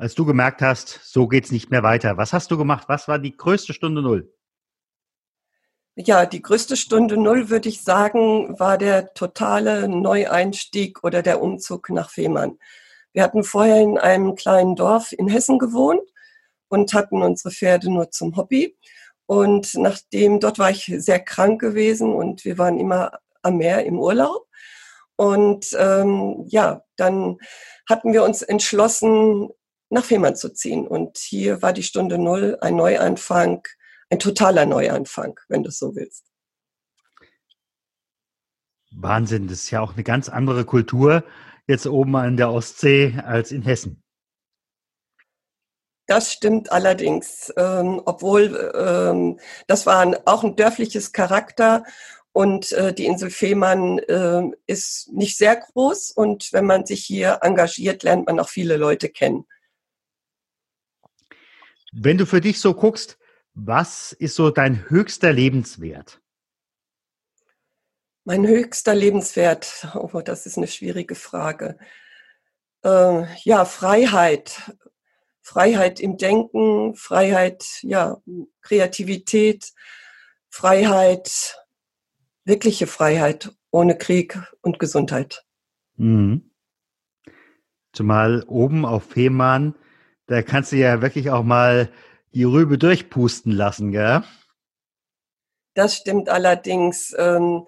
Als du gemerkt hast, so geht's nicht mehr weiter? Was hast du gemacht? Was war die größte Stunde Null? Ja, die größte Stunde Null, würde ich sagen, war der totale Neueinstieg oder der Umzug nach Fehmarn. Wir hatten vorher in einem kleinen Dorf in Hessen gewohnt und hatten unsere Pferde nur zum Hobby. Und nachdem, dort war ich sehr krank gewesen und wir waren immer am Meer im Urlaub. Und ähm, ja, dann hatten wir uns entschlossen, nach Fehmarn zu ziehen. Und hier war die Stunde Null ein Neuanfang, ein totaler Neuanfang, wenn du es so willst. Wahnsinn, das ist ja auch eine ganz andere Kultur jetzt oben an der Ostsee als in Hessen. Das stimmt allerdings, ähm, obwohl ähm, das war ein, auch ein dörfliches Charakter und äh, die Insel Fehmarn äh, ist nicht sehr groß und wenn man sich hier engagiert, lernt man auch viele Leute kennen. Wenn du für dich so guckst, was ist so dein höchster Lebenswert? Mein höchster Lebenswert, oh, das ist eine schwierige Frage. Äh, ja, Freiheit. Freiheit im Denken, Freiheit, ja, Kreativität, Freiheit, wirkliche Freiheit ohne Krieg und Gesundheit. Mhm. Zumal oben auf Fehmarn da kannst du ja wirklich auch mal die Rübe durchpusten lassen, gell? Das stimmt allerdings. Ähm,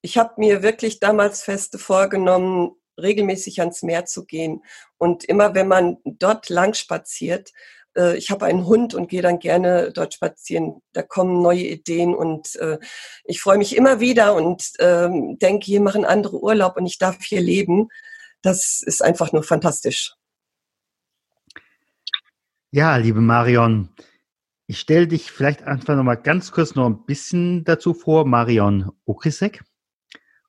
ich habe mir wirklich damals feste vorgenommen, regelmäßig ans Meer zu gehen. Und immer wenn man dort lang spaziert, äh, ich habe einen Hund und gehe dann gerne dort spazieren. Da kommen neue Ideen und äh, ich freue mich immer wieder und ähm, denke, hier machen andere Urlaub und ich darf hier leben. Das ist einfach nur fantastisch. Ja, liebe Marion, ich stelle dich vielleicht einfach noch mal ganz kurz noch ein bisschen dazu vor. Marion Okrisek.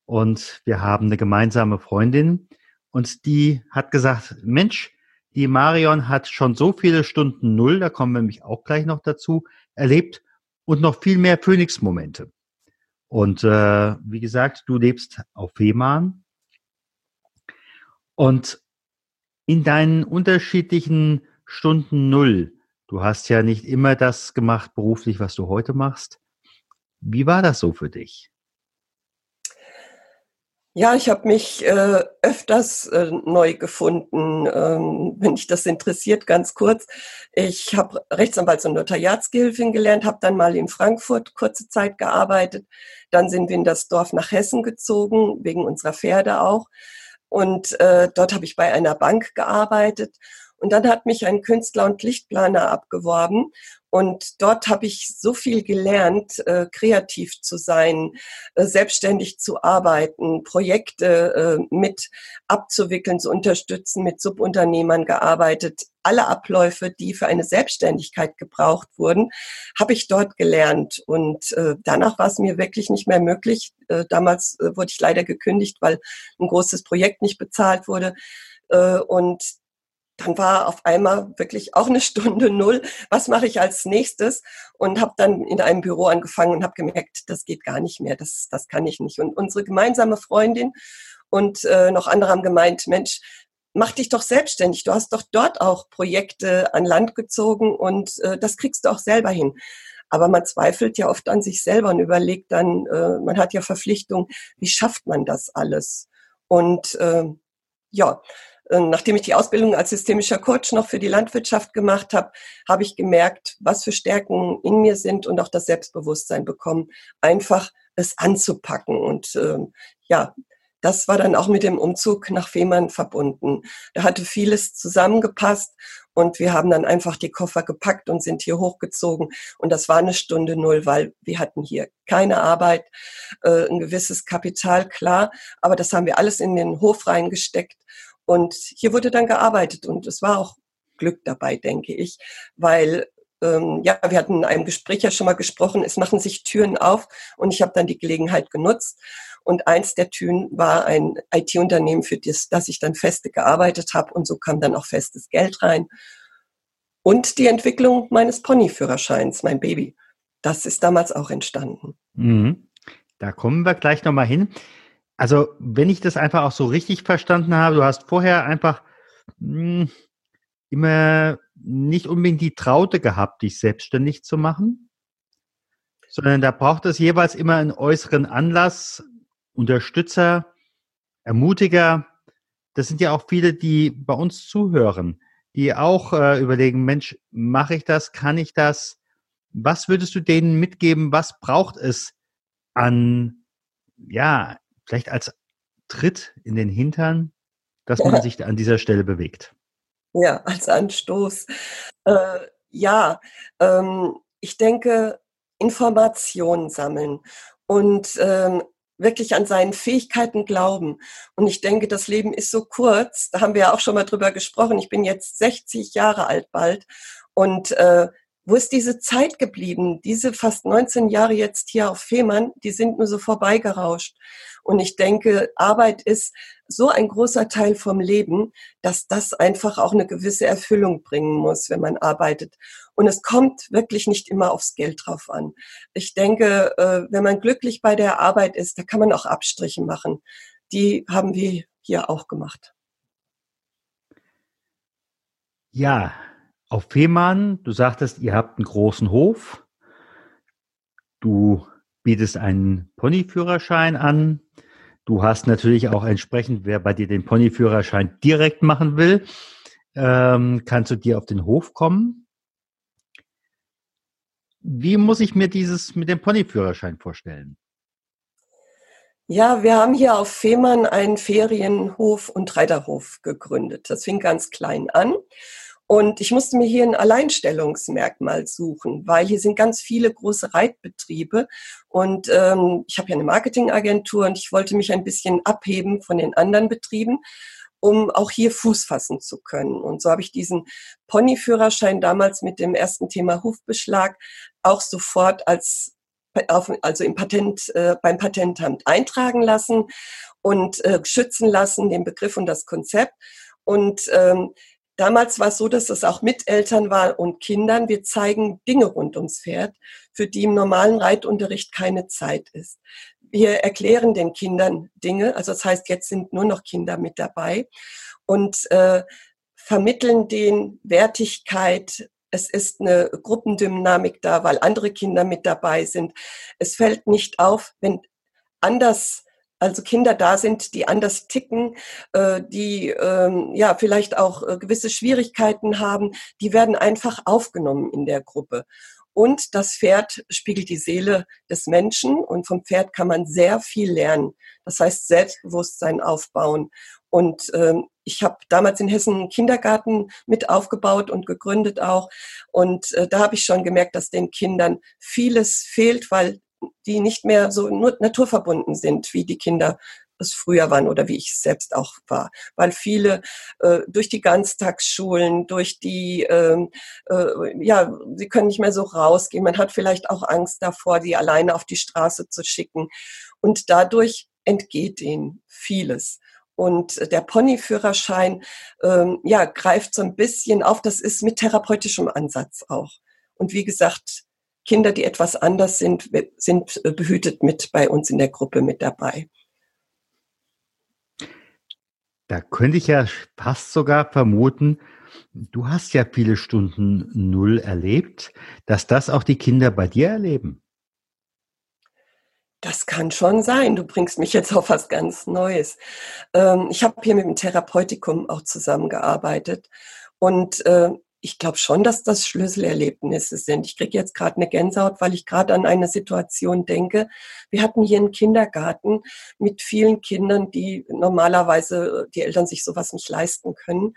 Und wir haben eine gemeinsame Freundin und die hat gesagt, Mensch, die Marion hat schon so viele Stunden Null, da kommen wir nämlich auch gleich noch dazu, erlebt und noch viel mehr Phoenix-Momente. Und äh, wie gesagt, du lebst auf Fehmarn und in deinen unterschiedlichen Stunden Null. Du hast ja nicht immer das gemacht beruflich, was du heute machst. Wie war das so für dich? Ja, ich habe mich äh, öfters äh, neu gefunden, ähm, wenn dich das interessiert, ganz kurz. Ich habe Rechtsanwalts- und Notariatsgehilfin gelernt, habe dann mal in Frankfurt kurze Zeit gearbeitet. Dann sind wir in das Dorf nach Hessen gezogen, wegen unserer Pferde auch. Und äh, dort habe ich bei einer Bank gearbeitet. Und dann hat mich ein Künstler und Lichtplaner abgeworben. Und dort habe ich so viel gelernt, äh, kreativ zu sein, äh, selbstständig zu arbeiten, Projekte äh, mit abzuwickeln, zu unterstützen, mit Subunternehmern gearbeitet. Alle Abläufe, die für eine Selbstständigkeit gebraucht wurden, habe ich dort gelernt. Und danach war es mir wirklich nicht mehr möglich. Damals wurde ich leider gekündigt, weil ein großes Projekt nicht bezahlt wurde. Und dann war auf einmal wirklich auch eine Stunde null. Was mache ich als nächstes? Und habe dann in einem Büro angefangen und habe gemerkt, das geht gar nicht mehr, das, das kann ich nicht. Und unsere gemeinsame Freundin und äh, noch andere haben gemeint, Mensch, mach dich doch selbstständig. Du hast doch dort auch Projekte an Land gezogen und äh, das kriegst du auch selber hin. Aber man zweifelt ja oft an sich selber und überlegt dann, äh, man hat ja Verpflichtung, wie schafft man das alles? Und äh, ja, nachdem ich die Ausbildung als systemischer Coach noch für die Landwirtschaft gemacht habe, habe ich gemerkt, was für Stärken in mir sind und auch das Selbstbewusstsein bekommen, einfach es anzupacken. Und ähm, ja, das war dann auch mit dem Umzug nach Fehmarn verbunden. Da hatte vieles zusammengepasst und wir haben dann einfach die Koffer gepackt und sind hier hochgezogen. Und das war eine Stunde null, weil wir hatten hier keine Arbeit, äh, ein gewisses Kapital, klar, aber das haben wir alles in den Hof reingesteckt und hier wurde dann gearbeitet und es war auch Glück dabei, denke ich, weil ähm, ja, wir hatten in einem Gespräch ja schon mal gesprochen, es machen sich Türen auf und ich habe dann die Gelegenheit genutzt. Und eins der Türen war ein IT-Unternehmen, für das, das ich dann feste gearbeitet habe und so kam dann auch festes Geld rein. Und die Entwicklung meines Ponyführerscheins, mein Baby. Das ist damals auch entstanden. Mhm. Da kommen wir gleich nochmal hin. Also, wenn ich das einfach auch so richtig verstanden habe, du hast vorher einfach mh, hm, immer nicht unbedingt die Traute gehabt, dich selbstständig zu machen, sondern da braucht es jeweils immer einen äußeren Anlass, Unterstützer, Ermutiger. Das sind ja auch viele, die bei uns zuhören, die auch äh, überlegen, Mensch, mache ich das, kann ich das? Was würdest du denen mitgeben? Was braucht es an, ja, vielleicht als Tritt in den Hintern, dass man sich an dieser Stelle bewegt? Ja, als Anstoß. Äh, ja, ähm, ich denke, Informationen sammeln und ähm, wirklich an seinen Fähigkeiten glauben. Und ich denke, das Leben ist so kurz, da haben wir ja auch schon mal drüber gesprochen. Ich bin jetzt 60 Jahre alt bald und äh, wo ist diese Zeit geblieben? Diese fast 19 Jahre jetzt hier auf Fehmarn, die sind nur so vorbeigerauscht. Und ich denke, Arbeit ist so ein großer Teil vom Leben, dass das einfach auch eine gewisse Erfüllung bringen muss, wenn man arbeitet. Und es kommt wirklich nicht immer aufs Geld drauf an. Ich denke, äh, wenn man glücklich bei der Arbeit ist, da kann man auch Abstriche machen. Die haben wir hier auch gemacht. Ja, auf Fehmarn, du sagtest, ihr habt einen großen Hof. Du bietest einen Ponyführerschein an. Du hast natürlich auch entsprechend, wer bei dir den Ponyführerschein direkt machen will, ähm, kann zu dir auf den Hof kommen. Wie muss ich mir dieses mit dem Ponyführerschein vorstellen? Ja, wir haben hier auf Fehmarn einen Ferienhof und Reiterhof gegründet. Das fing ganz klein an. Und ich musste mir hier ein Alleinstellungsmerkmal suchen, weil hier sind ganz viele große Reitbetriebe und ähm, ich habe ja eine Marketingagentur und ich wollte mich ein bisschen abheben von den anderen Betrieben, um auch hier Fuß fassen zu können. Und so habe ich diesen Ponyführerschein damals mit dem ersten Thema Hufbeschlag auch sofort als also im Patent, äh, beim Patentamt eintragen lassen und äh, schützen lassen, den Begriff und das Konzept. Und ähm, Damals war es so, dass es auch mit Eltern war und Kindern. Wir zeigen Dinge rund ums Pferd, für die im normalen Reitunterricht keine Zeit ist. Wir erklären den Kindern Dinge, also das heißt, jetzt sind nur noch Kinder mit dabei und äh, vermitteln den Wertigkeit. Es ist eine Gruppendynamik da, weil andere Kinder mit dabei sind. Es fällt nicht auf, wenn anders also Kinder da sind, die anders ticken, äh, die ähm, ja vielleicht auch äh, gewisse Schwierigkeiten haben, die werden einfach aufgenommen in der Gruppe. Und das Pferd spiegelt die Seele des Menschen und vom Pferd kann man sehr viel lernen. Das heißt Selbstbewusstsein aufbauen. Und ähm, ich habe damals in Hessen einen Kindergarten mit aufgebaut und gegründet auch. Und äh, da habe ich schon gemerkt, dass den Kindern vieles fehlt, weil die nicht mehr so nur naturverbunden sind, wie die Kinder es früher waren oder wie ich es selbst auch war. Weil viele äh, durch die Ganztagsschulen, durch die, ähm, äh, ja, sie können nicht mehr so rausgehen. Man hat vielleicht auch Angst davor, die alleine auf die Straße zu schicken. Und dadurch entgeht ihnen vieles. Und der Ponyführerschein, ähm, ja, greift so ein bisschen auf. Das ist mit therapeutischem Ansatz auch. Und wie gesagt, Kinder, die etwas anders sind, sind äh, behütet mit bei uns in der Gruppe mit dabei. Da könnte ich ja fast sogar vermuten, du hast ja viele Stunden Null erlebt, dass das auch die Kinder bei dir erleben. Das kann schon sein. Du bringst mich jetzt auf was ganz Neues. Ähm, ich habe hier mit dem Therapeutikum auch zusammengearbeitet und äh, ich glaube schon, dass das Schlüsselerlebnisse sind. Ich kriege jetzt gerade eine Gänsehaut, weil ich gerade an eine Situation denke. Wir hatten hier einen Kindergarten mit vielen Kindern, die normalerweise die Eltern sich sowas nicht leisten können.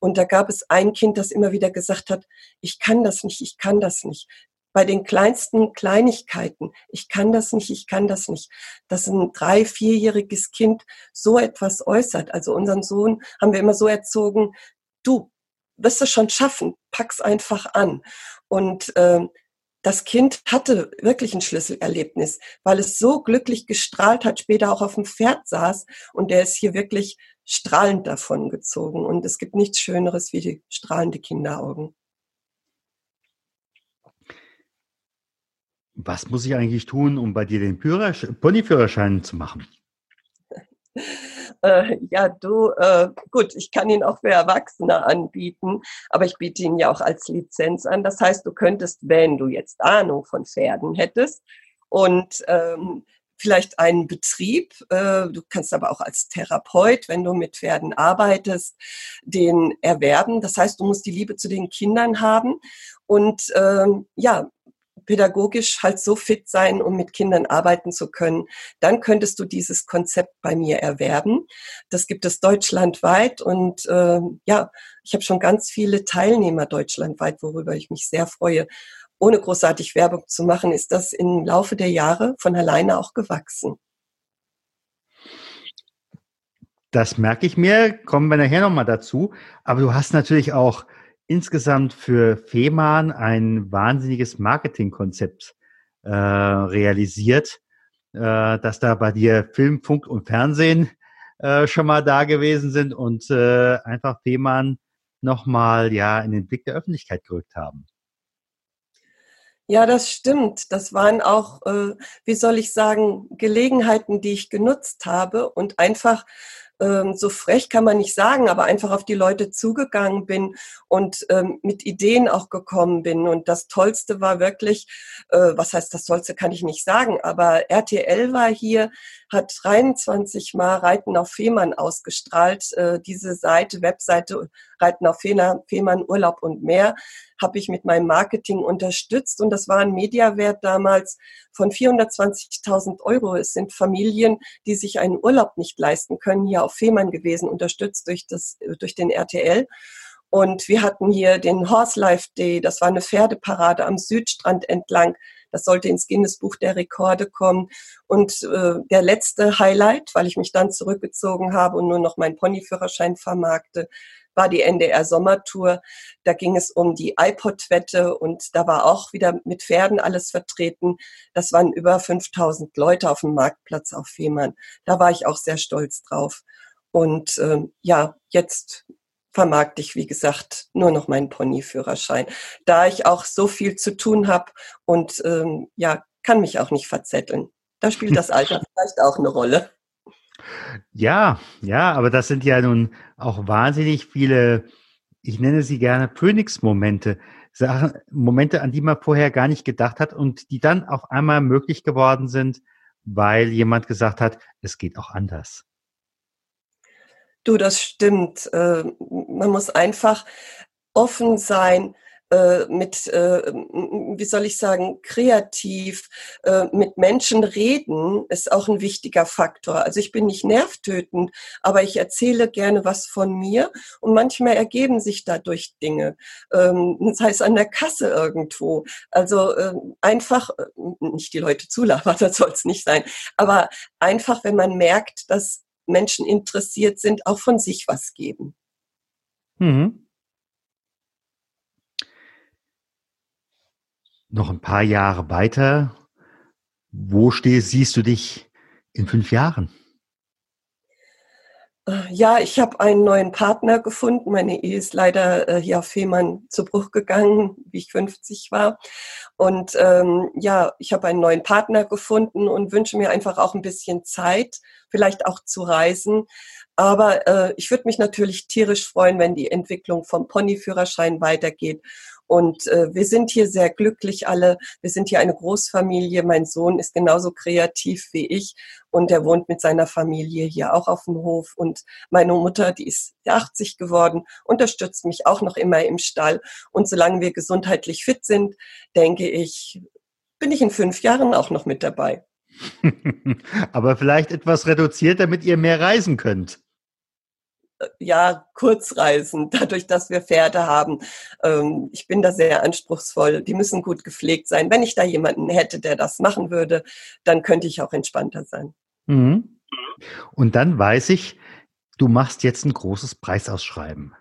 Und da gab es ein Kind, das immer wieder gesagt hat, ich kann das nicht, ich kann das nicht. Bei den kleinsten Kleinigkeiten, ich kann das nicht, ich kann das nicht. Dass ein drei-, vierjähriges Kind so etwas äußert. Also unseren Sohn haben wir immer so erzogen, du, wirst du schon schaffen, pack's einfach an. Und äh, das Kind hatte wirklich ein Schlüsselerlebnis, weil es so glücklich gestrahlt hat, später auch auf dem Pferd saß und der ist hier wirklich strahlend davon gezogen. Und es gibt nichts Schöneres wie die strahlende Kinderaugen. Was muss ich eigentlich tun, um bei dir den Ponyführerschein zu machen? Äh, ja, du, äh, gut, ich kann ihn auch für Erwachsene anbieten, aber ich biete ihn ja auch als Lizenz an. Das heißt, du könntest, wenn du jetzt Ahnung von Pferden hättest und ähm, vielleicht einen Betrieb, äh, du kannst aber auch als Therapeut, wenn du mit Pferden arbeitest, den erwerben. Das heißt, du musst die Liebe zu den Kindern haben und ähm, ja, pädagogisch halt so fit sein, um mit Kindern arbeiten zu können, dann könntest du dieses Konzept bei mir erwerben. Das gibt es deutschlandweit und äh, ja, ich habe schon ganz viele Teilnehmer deutschlandweit, worüber ich mich sehr freue. Ohne großartig Werbung zu machen, ist das im Laufe der Jahre von alleine auch gewachsen. Das merke ich mir, kommen wir nachher nochmal dazu. Aber du hast natürlich auch insgesamt für Fehmarn ein wahnsinniges Marketingkonzept äh, realisiert, äh, dass da bei dir Film, Funk und Fernsehen äh, schon mal da gewesen sind und äh, einfach Fehmarn nochmal ja in den Blick der Öffentlichkeit gerückt haben. Ja, das stimmt. Das waren auch, äh, wie soll ich sagen, Gelegenheiten, die ich genutzt habe und einfach ähm, so frech kann man nicht sagen, aber einfach auf die Leute zugegangen bin und ähm, mit Ideen auch gekommen bin. Und das Tollste war wirklich, äh, was heißt das Tollste, kann ich nicht sagen, aber RTL war hier, hat 23 Mal Reiten auf Fehmarn ausgestrahlt. Äh, diese Seite, Webseite Reiten auf Fehmarn, Urlaub und mehr, habe ich mit meinem Marketing unterstützt. Und das war ein Mediawert damals von 420.000 Euro. Es sind Familien, die sich einen Urlaub nicht leisten können, hier auf Fehmarn gewesen, unterstützt durch, das, durch den RTL. Und wir hatten hier den Horse Life Day, das war eine Pferdeparade am Südstrand entlang. Das sollte ins Guinness Buch der Rekorde kommen. Und äh, der letzte Highlight, weil ich mich dann zurückgezogen habe und nur noch meinen Ponyführerschein vermarkte, war die NDR Sommertour. Da ging es um die iPod-Wette und da war auch wieder mit Pferden alles vertreten. Das waren über 5000 Leute auf dem Marktplatz auf Fehmarn. Da war ich auch sehr stolz drauf. Und äh, ja, jetzt vermarkte ich, wie gesagt, nur noch meinen Ponyführerschein. Da ich auch so viel zu tun habe und ähm, ja, kann mich auch nicht verzetteln. Da spielt das Alter vielleicht auch eine Rolle. Ja, ja, aber das sind ja nun auch wahnsinnig viele, ich nenne sie gerne Phoenix-Momente. Sachen, Momente, an die man vorher gar nicht gedacht hat und die dann auf einmal möglich geworden sind, weil jemand gesagt hat, es geht auch anders. Du, das stimmt. Äh, man muss einfach offen sein äh, mit, äh, wie soll ich sagen, kreativ, äh, mit Menschen reden, ist auch ein wichtiger Faktor. Also ich bin nicht nervtötend, aber ich erzähle gerne was von mir und manchmal ergeben sich dadurch Dinge. Ähm, das heißt an der Kasse irgendwo. Also ähm, einfach, nicht die Leute zulabern, das soll es nicht sein, aber einfach, wenn man merkt, dass Menschen interessiert sind, auch von sich was geben. Mhm. Noch ein paar Jahre weiter. Wo stehst, siehst du dich in fünf Jahren? Ja, ich habe einen neuen Partner gefunden. Meine Ehe ist leider äh, hier auf Fehmarn zu Bruch gegangen, wie ich 50 war. Und ähm, ja, ich habe einen neuen Partner gefunden und wünsche mir einfach auch ein bisschen Zeit, vielleicht auch zu reisen. Aber äh, ich würde mich natürlich tierisch freuen, wenn die Entwicklung vom Ponyführerschein weitergeht und äh, wir sind hier sehr glücklich alle. Wir sind hier eine Großfamilie. Mein Sohn ist genauso kreativ wie ich und er wohnt mit seiner Familie hier auch auf dem Hof. Und meine Mutter, die ist 80 geworden, unterstützt mich auch noch immer im Stall. Und solange wir gesundheitlich fit sind, denke ich, bin ich in fünf Jahren auch noch mit dabei. Aber vielleicht etwas reduziert, damit ihr mehr reisen könnt ja, Kurzreisen, dadurch, dass wir Pferde haben. Ähm, ich bin da sehr anspruchsvoll. Die müssen gut gepflegt sein. Wenn ich da jemanden hätte, der das machen würde, dann könnte ich auch entspannter sein. Mhm. Und dann weiß ich, du machst jetzt ein großes Preisausschreiben.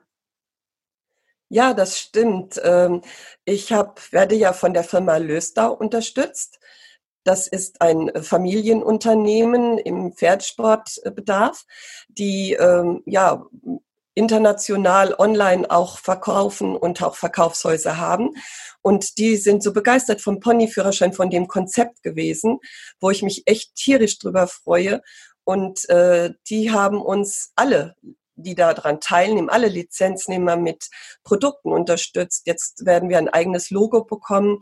Ja, das stimmt. Ähm, ich hab, werde ja von der Firma Löstau unterstützt. Das ist ein Familienunternehmen im Pferdsportbedarf, die ähm, ja international online auch verkaufen und auch Verkaufshäuser haben. Und die sind so begeistert vom Ponyführerschein, von dem Konzept gewesen, wo ich mich echt tierisch drüber freue. Und äh, die haben uns alle die daran teilnehmen, alle Lizenznehmer mit Produkten unterstützt. Jetzt werden wir ein eigenes Logo bekommen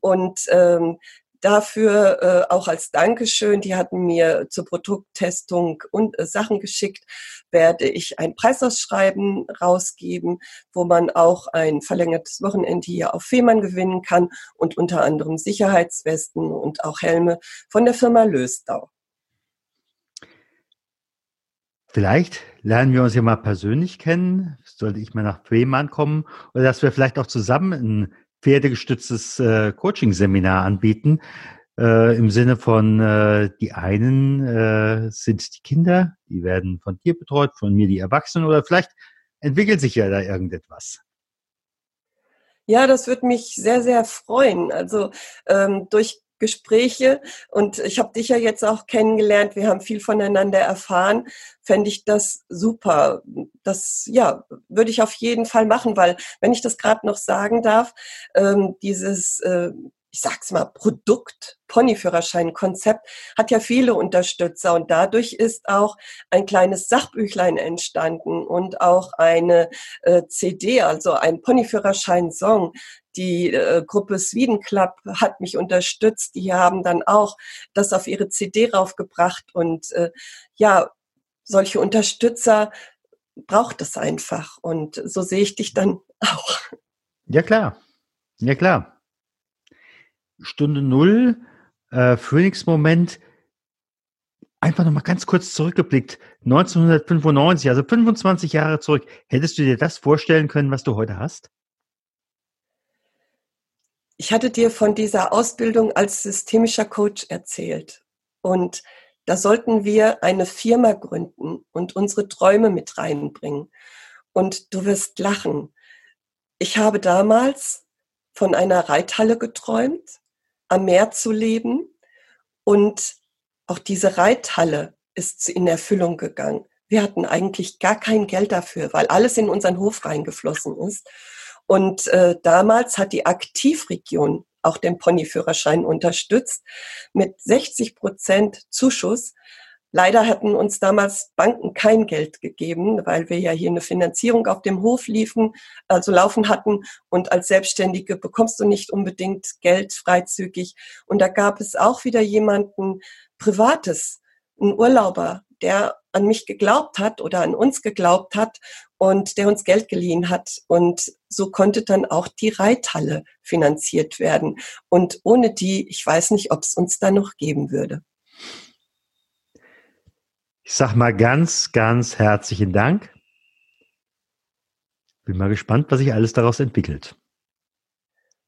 und ähm, dafür äh, auch als Dankeschön, die hatten mir zur Produkttestung und äh, Sachen geschickt, werde ich ein Preisausschreiben rausgeben, wo man auch ein verlängertes Wochenende hier auf Fehmarn gewinnen kann und unter anderem Sicherheitswesten und auch Helme von der Firma Löstau. Vielleicht lernen wir uns ja mal persönlich kennen. Sollte ich mal nach Fehmarn kommen oder dass wir vielleicht auch zusammen ein pferdegestütztes äh, Coaching-Seminar anbieten. Äh, Im Sinne von, äh, die einen äh, sind die Kinder, die werden von dir betreut, von mir die Erwachsenen oder vielleicht entwickelt sich ja da irgendetwas. Ja, das würde mich sehr, sehr freuen. Also ähm, durch Gespräche. Und ich habe dich ja jetzt auch kennengelernt. Wir haben viel voneinander erfahren. Fände ich das super. Das, ja, würde ich auf jeden Fall machen, weil, wenn ich das gerade noch sagen darf, ähm, dieses, äh, ich sag's mal, Produkt, Ponyführerschein-Konzept hat ja viele Unterstützer und dadurch ist auch ein kleines Sachbüchlein entstanden und auch eine äh, CD, also ein Ponyführerschein-Song. Die äh, Gruppe Sweden Club hat mich unterstützt. Die haben dann auch das auf ihre CD raufgebracht und äh, ja, solche Unterstützer braucht es einfach und so sehe ich dich dann auch. Ja klar, ja klar. Stunde Null, äh, Phoenix-Moment, einfach nochmal ganz kurz zurückgeblickt. 1995, also 25 Jahre zurück. Hättest du dir das vorstellen können, was du heute hast? Ich hatte dir von dieser Ausbildung als systemischer Coach erzählt. Und da sollten wir eine Firma gründen und unsere Träume mit reinbringen. Und du wirst lachen. Ich habe damals von einer Reithalle geträumt am Meer zu leben. Und auch diese Reithalle ist in Erfüllung gegangen. Wir hatten eigentlich gar kein Geld dafür, weil alles in unseren Hof reingeflossen ist. Und äh, damals hat die Aktivregion auch den Ponyführerschein unterstützt mit 60 Prozent Zuschuss. Leider hatten uns damals Banken kein Geld gegeben, weil wir ja hier eine Finanzierung auf dem Hof liefen, also laufen hatten. Und als Selbstständige bekommst du nicht unbedingt Geld freizügig. Und da gab es auch wieder jemanden Privates, einen Urlauber, der an mich geglaubt hat oder an uns geglaubt hat und der uns Geld geliehen hat. Und so konnte dann auch die Reithalle finanziert werden. Und ohne die, ich weiß nicht, ob es uns da noch geben würde. Ich sag mal ganz, ganz herzlichen Dank. Bin mal gespannt, was sich alles daraus entwickelt.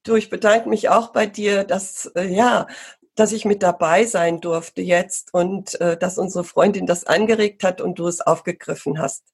Du, ich bedanke mich auch bei dir, dass, äh, ja, dass ich mit dabei sein durfte jetzt und äh, dass unsere Freundin das angeregt hat und du es aufgegriffen hast.